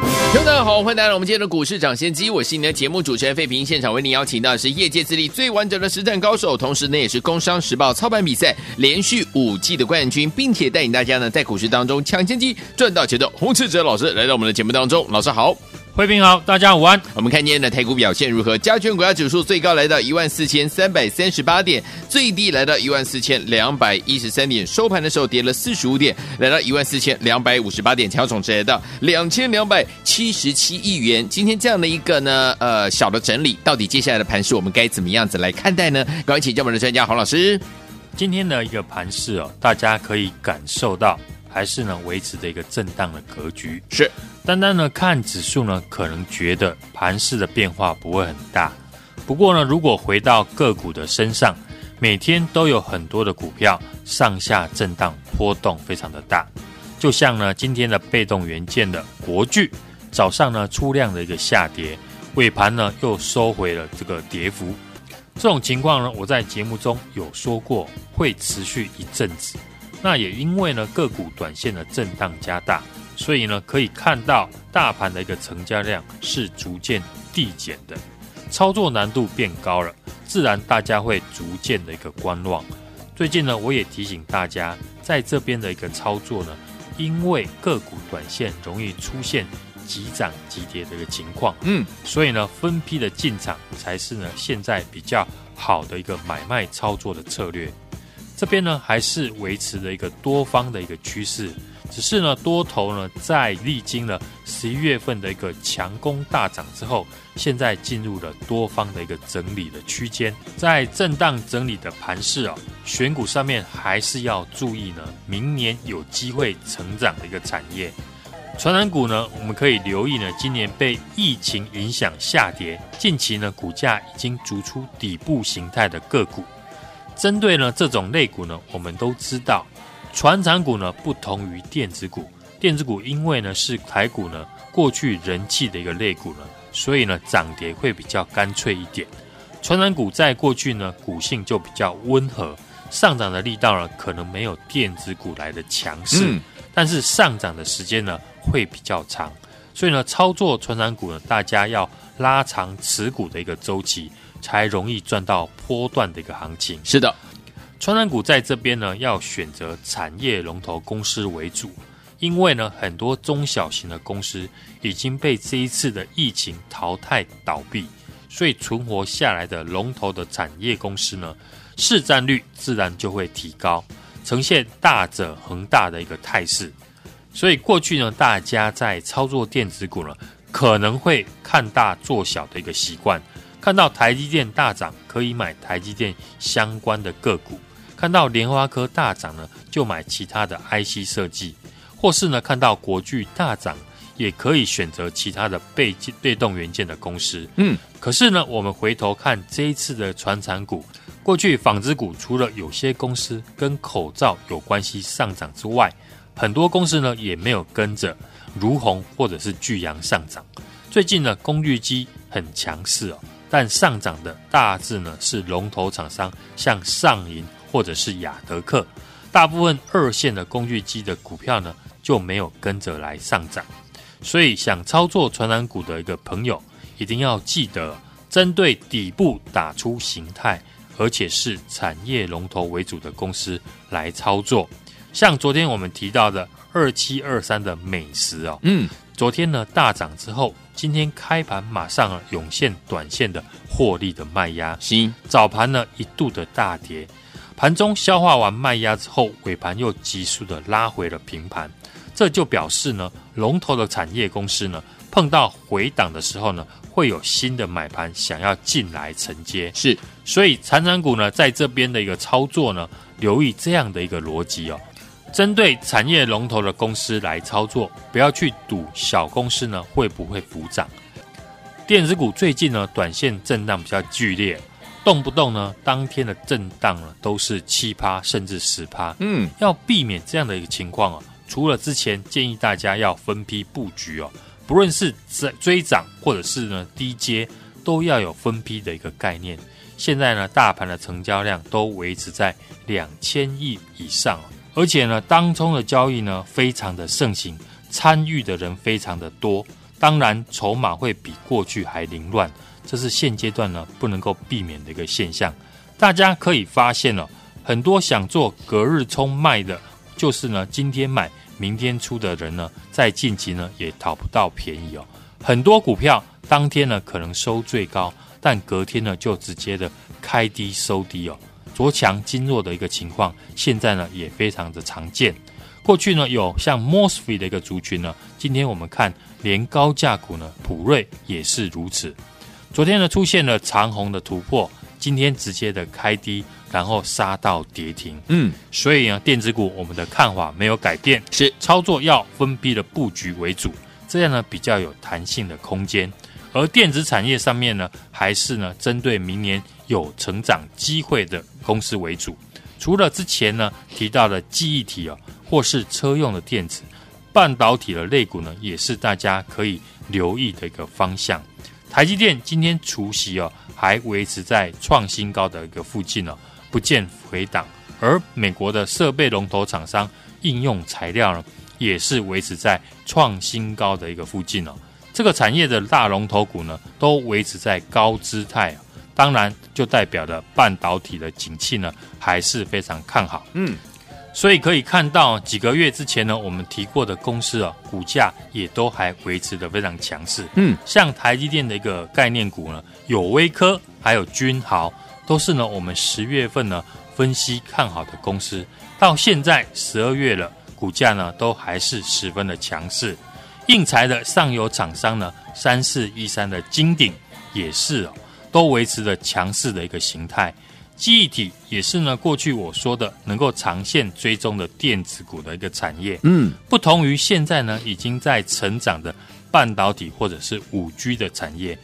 听众大家好，欢迎来到我们今天的股市抢先机，我是你的节目主持人费平。现场为您邀请到的是业界资历最完整的实战高手，同时呢也是工商时报操盘比赛连续五季的冠军，并且带领大家呢在股市当中抢先机赚到钱的洪志哲老师来到我们的节目当中，老师好。慧平好，大家午安。我们看今天的台股表现如何？加权股价指数最高来到一万四千三百三十八点，最低来到一万四千两百一十三点，收盘的时候跌了四十五点，来到一万四千两百五十八点，成交总值来到两千两百七十七亿元。今天这样的一个呢，呃，小的整理，到底接下来的盘势我们该怎么样子来看待呢？赶快请教我们的专家黄老师。今天的一个盘势哦，大家可以感受到。还是呢，维持着一个震荡的格局。是，单单呢看指数呢，可能觉得盘势的变化不会很大。不过呢，如果回到个股的身上，每天都有很多的股票上下震荡波动非常的大。就像呢，今天的被动元件的国巨，早上呢出量的一个下跌，尾盘呢又收回了这个跌幅。这种情况呢，我在节目中有说过，会持续一阵子。那也因为呢，个股短线的震荡加大，所以呢，可以看到大盘的一个成交量是逐渐递减的，操作难度变高了，自然大家会逐渐的一个观望。最近呢，我也提醒大家，在这边的一个操作呢，因为个股短线容易出现急涨急跌的一个情况，嗯，所以呢，分批的进场才是呢现在比较好的一个买卖操作的策略。这边呢还是维持了一个多方的一个趋势，只是呢多头呢在历经了十一月份的一个强攻大涨之后，现在进入了多方的一个整理的区间，在震荡整理的盘势哦，选股上面还是要注意呢，明年有机会成长的一个产业，传染股呢我们可以留意呢，今年被疫情影响下跌，近期呢股价已经逐出底部形态的个股。针对呢这种类股呢，我们都知道，船产股呢不同于电子股，电子股因为呢是台股呢过去人气的一个类股呢，所以呢涨跌会比较干脆一点。传产股在过去呢股性就比较温和，上涨的力道呢可能没有电子股来的强势，嗯、但是上涨的时间呢会比较长，所以呢操作传产股呢，大家要拉长持股的一个周期。才容易赚到波段的一个行情。是的，传产股在这边呢，要选择产业龙头公司为主，因为呢，很多中小型的公司已经被这一次的疫情淘汰倒闭，所以存活下来的龙头的产业公司呢，市占率自然就会提高，呈现大者恒大的一个态势。所以过去呢，大家在操作电子股呢，可能会看大做小的一个习惯。看到台积电大涨，可以买台积电相关的个股；看到联发科大涨呢，就买其他的 IC 设计；或是呢，看到国巨大涨，也可以选择其他的被被动元件的公司。嗯，可是呢，我们回头看这一次的传产股，过去纺织股除了有些公司跟口罩有关系上涨之外，很多公司呢也没有跟着如虹或者是巨阳上涨。最近呢，功率机很强势哦。但上涨的大致呢是龙头厂商，像上银或者是亚德客，大部分二线的工具机的股票呢就没有跟着来上涨，所以想操作传染股的一个朋友，一定要记得针对底部打出形态，而且是产业龙头为主的公司来操作，像昨天我们提到的二七二三的美食哦，嗯，昨天呢大涨之后。今天开盘马上啊涌现短线的获利的卖压，行早盘呢一度的大跌，盘中消化完卖压之后，尾盘又急速的拉回了平盘，这就表示呢龙头的产业公司呢碰到回档的时候呢，会有新的买盘想要进来承接，是，所以传产股呢在这边的一个操作呢，留意这样的一个逻辑哦。针对产业龙头的公司来操作，不要去赌小公司呢会不会补涨。电子股最近呢短线震荡比较剧烈，动不动呢，当天的震荡呢都是七趴甚至十趴。嗯，要避免这样的一个情况啊，除了之前建议大家要分批布局哦，不论是追追涨或者是呢低阶，都要有分批的一个概念。现在呢，大盘的成交量都维持在两千亿以上，而且呢，当冲的交易呢非常的盛行，参与的人非常的多，当然筹码会比过去还凌乱，这是现阶段呢不能够避免的一个现象。大家可以发现哦，很多想做隔日冲卖的，就是呢今天买明天出的人呢，在近期呢也讨不到便宜哦，很多股票当天呢可能收最高。但隔天呢，就直接的开低收低哦，昨强经弱的一个情况，现在呢也非常的常见。过去呢有像 Mosfet 的一个族群呢，今天我们看连高价股呢，普瑞也是如此。昨天呢出现了长红的突破，今天直接的开低，然后杀到跌停。嗯，所以呢电子股我们的看法没有改变，是操作要分批的布局为主，这样呢比较有弹性的空间。而电子产业上面呢，还是呢针对明年有成长机会的公司为主。除了之前呢提到的记忆体哦，或是车用的电子、半导体的类股呢，也是大家可以留意的一个方向。台积电今天除息哦，还维持在创新高的一个附近哦，不见回档。而美国的设备龙头厂商应用材料呢，也是维持在创新高的一个附近哦。这个产业的大龙头股呢，都维持在高姿态，当然就代表了半导体的景气呢，还是非常看好。嗯，所以可以看到几个月之前呢，我们提过的公司啊，股价也都还维持的非常强势。嗯，像台积电的一个概念股呢，有微科还有君豪，都是呢我们十月份呢分析看好的公司，到现在十二月了，股价呢都还是十分的强势。应材的上游厂商呢，三四一三的金鼎也是哦，都维持着强势的一个形态。记忆体也是呢，过去我说的能够长线追踪的电子股的一个产业。嗯，不同于现在呢已经在成长的半导体或者是五 G 的产业，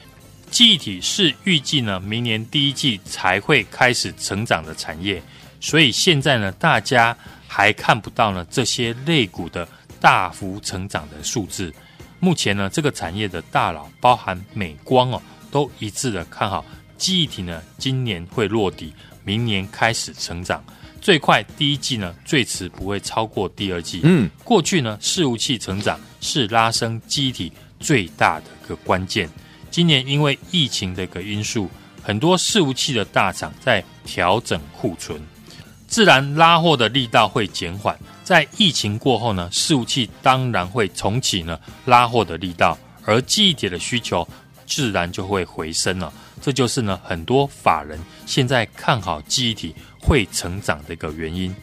记忆体是预计呢明年第一季才会开始成长的产业，所以现在呢大家还看不到呢这些类股的。大幅成长的数字，目前呢，这个产业的大佬，包含美光哦，都一致的看好记忆体呢，今年会落底，明年开始成长，最快第一季呢，最迟不会超过第二季。嗯，过去呢，伺服器成长是拉升记忆体最大的一个关键，今年因为疫情的一个因素，很多伺服器的大厂在调整库存，自然拉货的力道会减缓。在疫情过后呢，伺服器当然会重启呢拉货的力道，而记忆体的需求自然就会回升了。这就是呢很多法人现在看好记忆体会成长的一个原因。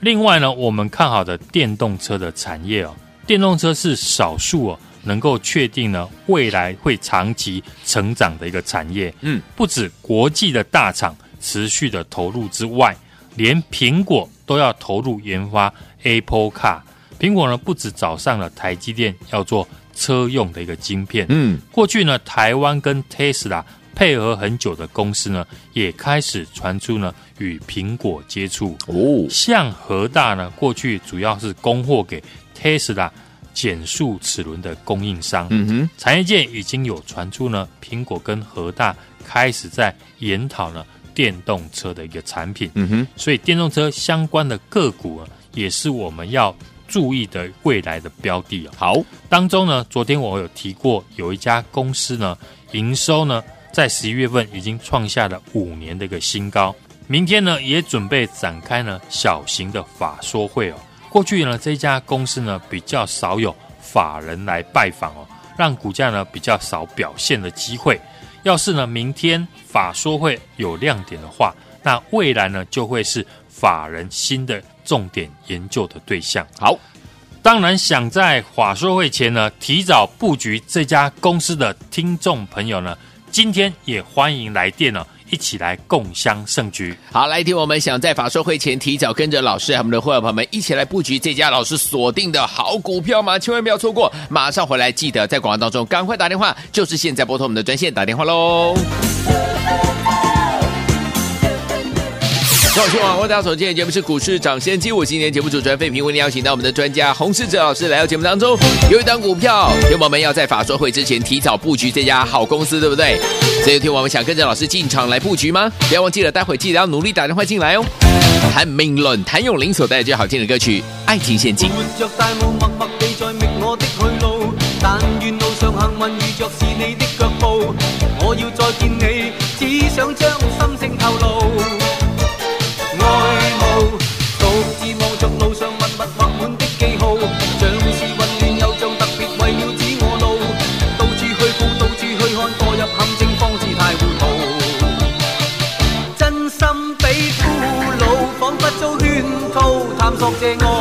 另外呢，我们看好的电动车的产业哦，电动车是少数哦能够确定呢未来会长期成长的一个产业。嗯，不止国际的大厂持续的投入之外，连苹果。都要投入研发 Apple Car。苹果呢，不止找上了台积电要做车用的一个晶片。嗯，过去呢，台湾跟 Tesla 配合很久的公司呢，也开始传出呢与苹果接触。哦，像和大呢，过去主要是供货给 Tesla 减速齿轮的供应商。嗯哼，产业界已经有传出呢，苹果跟和大开始在研讨呢。电动车的一个产品，嗯哼，所以电动车相关的个股啊，也是我们要注意的未来的标的啊。好，当中呢，昨天我有提过，有一家公司呢，营收呢，在十一月份已经创下了五年的一个新高。明天呢，也准备展开呢小型的法说会哦。过去呢，这家公司呢比较少有法人来拜访哦，让股价呢比较少表现的机会。要是呢，明天法说会有亮点的话，那未来呢就会是法人新的重点研究的对象。好，当然想在法说会前呢提早布局这家公司的听众朋友呢，今天也欢迎来电呢。一起来共襄盛举。好，来听我们想在法说会前提早跟着老师和我们的会员朋友们一起来布局这家老师锁定的好股票吗？千万不要错过！马上回来，记得在广告当中赶快打电话，就是现在拨通我们的专线打电话喽。各位网络大家所见的节目是股市涨先机，我今天节目主持人费平为您邀请到我们的专家洪世哲老师来到节目当中。有一档股票，听友们要在法说会之前提早布局这家好公司，对不对？所以听我们想跟着老师进场来布局吗？不要忘记了，待会记得要努力打电话进来哦。谭明伦、谭咏麟所带来最好听的歌曲《爱情陷阱》。爱路，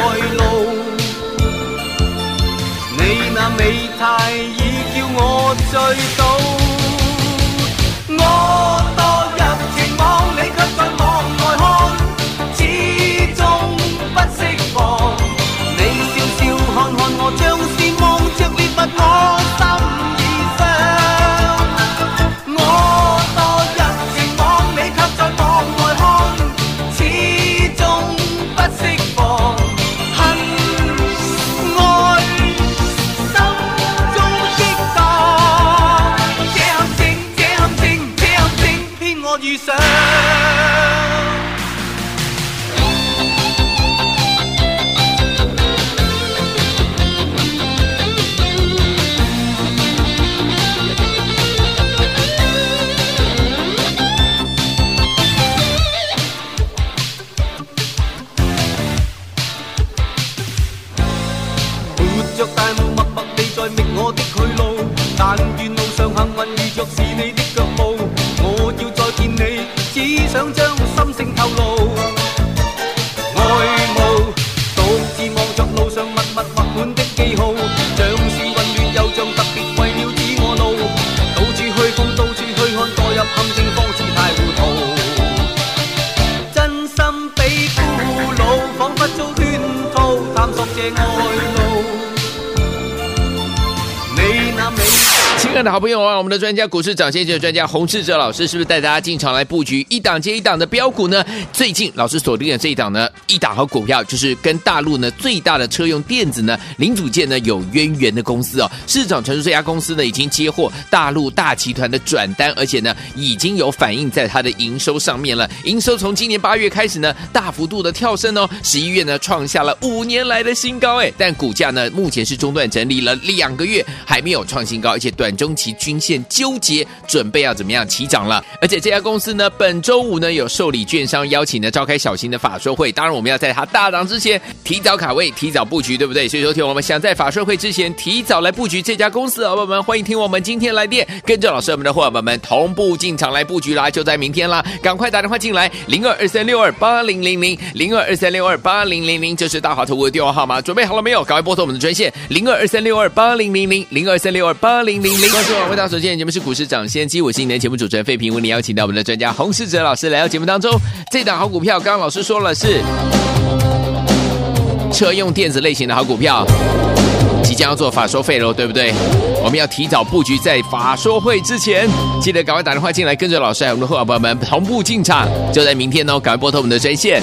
亲爱的好朋友啊，我们的专家股市长先生的专家洪志哲老师，是不是带大家进场来布局一档接一档的标股呢？最近老师锁定的这一档呢，一档好股票就是跟大陆呢最大的车用电子呢零组件呢有渊源的公司哦。市场传出这家公司呢已经接获大陆大集团的转单，而且呢已经有反映在它的营收上面了。营收从今年八月开始呢大幅度的跳升哦，十一月呢创下了五年来的新高哎，但股价呢目前是中断整理了两个月，还没有创新高，而且短中。中期均线纠结，准备要怎么样起涨了？而且这家公司呢，本周五呢有受理券商邀请呢召开小型的法说会。当然，我们要在它大涨之前提早卡位、提早布局，对不对？所以说，听我们想在法说会之前提早来布局这家公司的，伙伴们欢迎听我们今天来电，跟着老师我们的伙伴们同步进场来布局啦！就在明天啦，赶快打电话进来，零二二三六二八零零零，零二二三六二八零零零，这是大华投顾的电话号码，准备好了没有？赶快拨通我们的专线，零二二三六二八零零零，零二三六二八零零零。各位晚会大所见，节目是股市涨先机，我是今天节目主持人费平，为您邀请到我们的专家洪世哲老师来到节目当中。这档好股票，刚刚老师说了是车用电子类型的好股票，即将要做法说费喽，对不对？我们要提早布局，在法说会之前，记得赶快打电话进来，跟着老师还有我们的伙伴们同步进场，就在明天哦，赶快拨通我们的专线。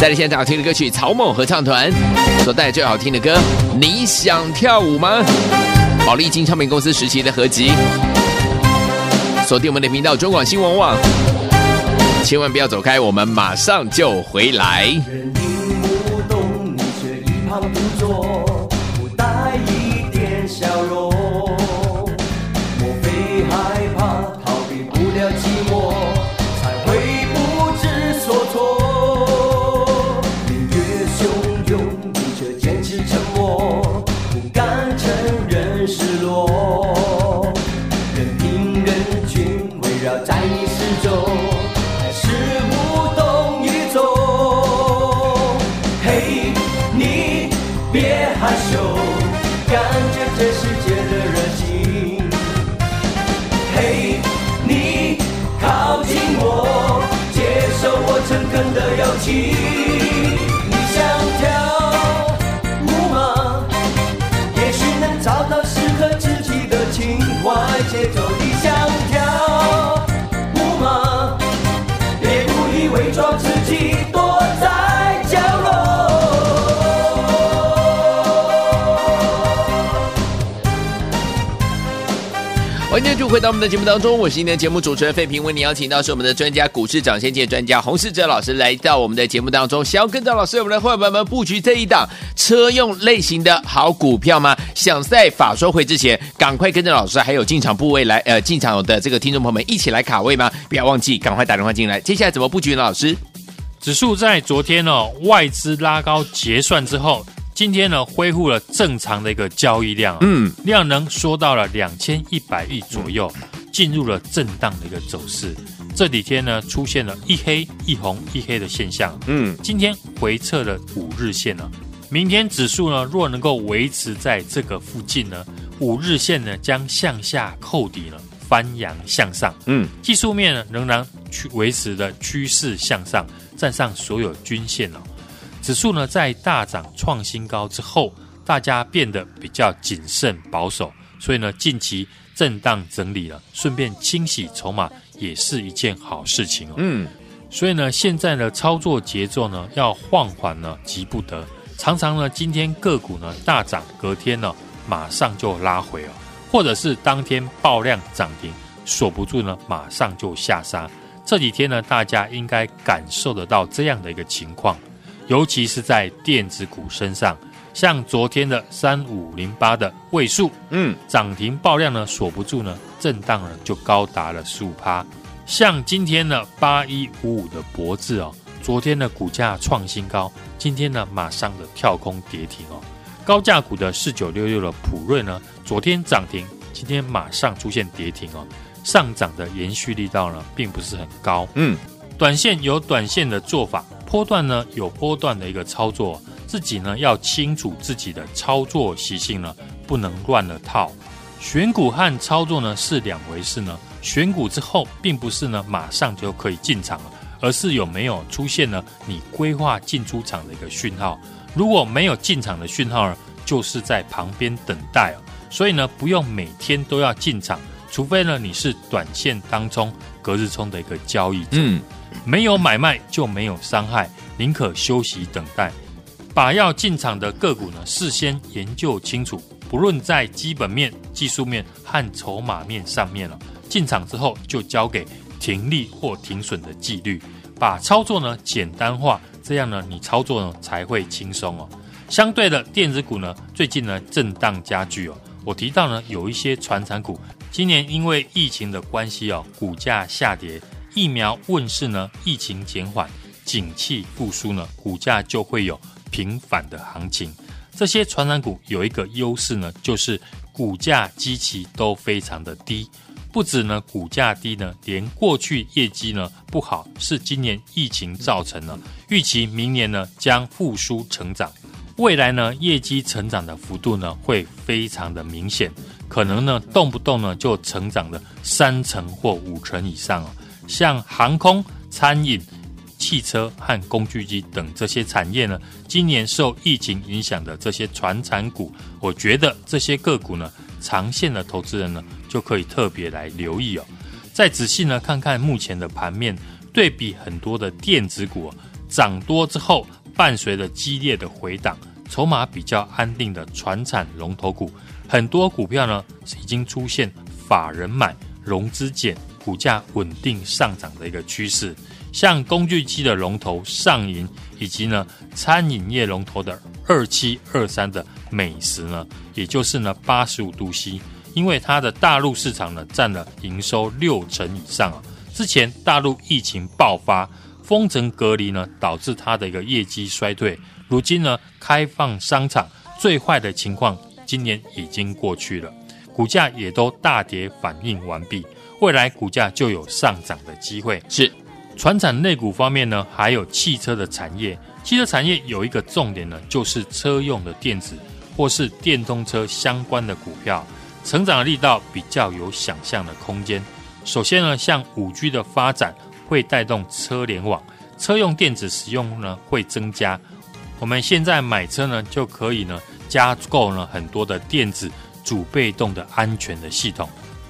再来现场好听的歌曲，草蜢合唱团所带来最好听的歌，你想跳舞吗？宝丽金唱片公司时期的合集，锁定我们的频道中广新闻网，千万不要走开，我们马上就回来。不带一点笑容。why tiptoe 回到我们的节目当中，我是今天节目主持人费平，为您邀请到是我们的专家股市涨先见专家洪世哲老师来到我们的节目当中，想要跟着老师我们的伙伴们布局这一档车用类型的好股票吗？想在法说会之前赶快跟着老师还有进场部位来呃进场的这个听众朋友们一起来卡位吗？不要忘记赶快打电话进来。接下来怎么布局呢？老师，指数在昨天哦外资拉高结算之后。今天呢，恢复了正常的一个交易量，嗯，量能缩到了两千一百亿左右，进入了震荡的一个走势。这几天呢，出现了一黑一红一黑的现象，嗯，今天回撤了五日线了。明天指数呢，若能够维持在这个附近呢，五日线呢将向下扣底了，翻扬向上，嗯，技术面呢仍然去维持的趋势向上，站上所有均线了。指数呢，在大涨创新高之后，大家变得比较谨慎保守，所以呢，近期震荡整理了，顺便清洗筹码也是一件好事情哦。嗯，所以呢，现在的操作节奏呢，要放缓呢，急不得。常常呢，今天个股呢大涨，隔天呢马上就拉回哦，或者是当天爆量涨停，锁不住呢，马上就下杀。这几天呢，大家应该感受得到这样的一个情况。尤其是在电子股身上，像昨天的三五零八的位数，嗯，涨停爆量呢，锁不住呢，震荡呢就高达了十五趴。像今天的八一五五的博智哦，昨天的股价创新高，今天呢马上的跳空跌停哦。高价股的四九六六的普瑞呢，昨天涨停，今天马上出现跌停哦。上涨的延续力道呢，并不是很高。嗯，短线有短线的做法。波段呢有波段的一个操作，自己呢要清楚自己的操作习性呢，不能乱了套。选股和操作呢是两回事呢。选股之后，并不是呢马上就可以进场了，而是有没有出现呢你规划进出场的一个讯号。如果没有进场的讯号呢，就是在旁边等待哦。所以呢，不用每天都要进场，除非呢你是短线当中隔日冲的一个交易者。嗯。没有买卖就没有伤害，宁可休息等待。把要进场的个股呢，事先研究清楚，不论在基本面、技术面和筹码面上面了。进场之后就交给停利或停损的纪律，把操作呢简单化，这样呢你操作呢才会轻松哦。相对的电子股呢，最近呢震荡加剧哦。我提到呢有一些传产股，今年因为疫情的关系哦，股价下跌。疫苗问世呢，疫情减缓，景气复苏呢，股价就会有平反的行情。这些传染股有一个优势呢，就是股价基期都非常的低。不止呢股价低呢，连过去业绩呢不好是今年疫情造成的。预期明年呢将复苏成长，未来呢业绩成长的幅度呢会非常的明显，可能呢动不动呢就成长了三成或五成以上哦。像航空、餐饮、汽车和工具机等这些产业呢，今年受疫情影响的这些传产股，我觉得这些个股呢，长线的投资人呢，就可以特别来留意哦。再仔细呢看看目前的盘面，对比很多的电子股涨多之后，伴随着激烈的回档，筹码比较安定的传产龙头股，很多股票呢已经出现法人买、融资减。股价稳定上涨的一个趋势，像工具机的龙头上银，以及呢餐饮业龙头的二七二三的美食呢，也就是呢八十五度 C，因为它的大陆市场呢占了营收六成以上啊。之前大陆疫情爆发，封城隔离呢，导致它的一个业绩衰退。如今呢开放商场，最坏的情况今年已经过去了，股价也都大跌反应完毕。未来股价就有上涨的机会。是，传产类股方面呢，还有汽车的产业。汽车产业有一个重点呢，就是车用的电子或是电动车相关的股票，成长的力道比较有想象的空间。首先呢，像五 G 的发展会带动车联网，车用电子使用呢会增加。我们现在买车呢，就可以呢加购呢很多的电子主被动的安全的系统。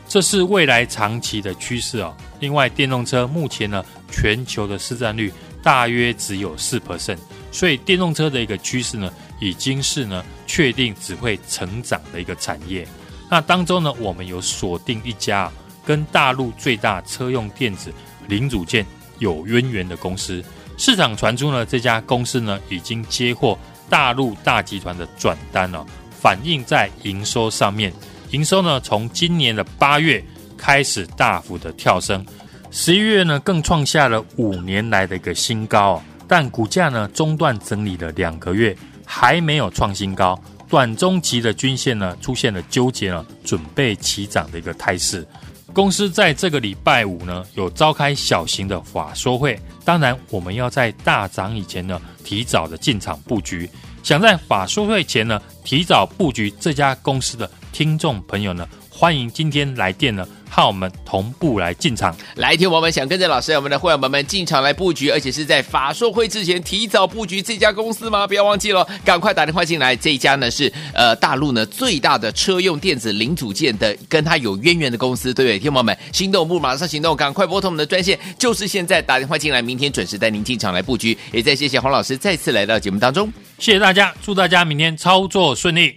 这是未来长期的趋势哦。另外，电动车目前呢，全球的市占率大约只有四 percent，所以电动车的一个趋势呢，已经是呢确定只会成长的一个产业。那当中呢，我们有锁定一家跟大陆最大车用电子零组件有渊源的公司。市场传出呢，这家公司呢已经接获大陆大集团的转单了，反映在营收上面。营收呢从今年的八月开始大幅的跳升，十一月呢更创下了五年来的一个新高。但股价呢中断整理了两个月，还没有创新高。短中期的均线呢出现了纠结了，准备起涨的一个态势。公司在这个礼拜五呢，有召开小型的法说会。当然，我们要在大涨以前呢，提早的进场布局。想在法说会前呢，提早布局这家公司的听众朋友呢，欢迎今天来电呢。和我们同步来进场，来听我们想跟着老师，我们的会员朋友们进场来布局，而且是在法硕会之前提早布局这家公司吗？不要忘记了，赶快打电话进来。这一家呢是呃大陆呢最大的车用电子零组件的，跟它有渊源的公司，对不对？听友们，心动不马上行动，赶快拨通我们的专线，就是现在打电话进来，明天准时带您进场来布局。也再谢谢黄老师再次来到节目当中，谢谢大家，祝大家明天操作顺利。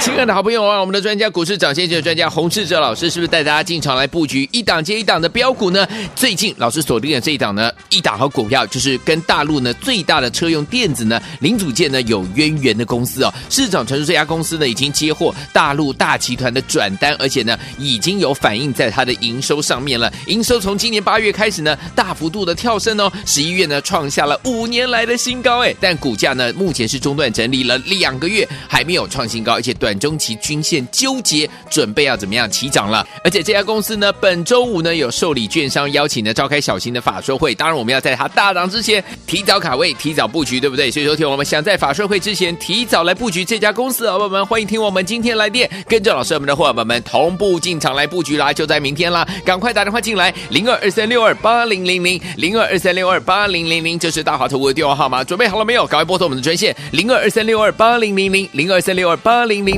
亲爱的好朋友啊，我们的专家股市长先生的专家洪士哲老师，是不是带大家进场来布局一档接一档的标股呢？最近老师锁定的这一档呢，一档好股票就是跟大陆呢最大的车用电子呢零组件呢有渊源的公司哦。市场传出这家公司呢已经接获大陆大集团的转单，而且呢已经有反映在它的营收上面了。营收从今年八月开始呢大幅度的跳升哦，十一月呢创下了五年来的新高哎，但股价呢目前是中断整理了两个月，还没有创新高，而且短中。中期均线纠结，准备要怎么样起涨了？而且这家公司呢，本周五呢有受理券商邀请呢召开小型的法说会。当然，我们要在它大涨之前提早卡位、提早布局，对不对？所以说，听我们想在法说会之前提早来布局这家公司，好朋友们欢迎听我们今天来电，跟着老师我们的伙伴们同步进场来布局啦！就在明天啦，赶快打电话进来，零二二三六二八零零零，零二二三六二八零零零，这是大华投顾的电话号码，准备好了没有？赶快拨通我们的专线，零二二三六二八零零零，零二三六二八零零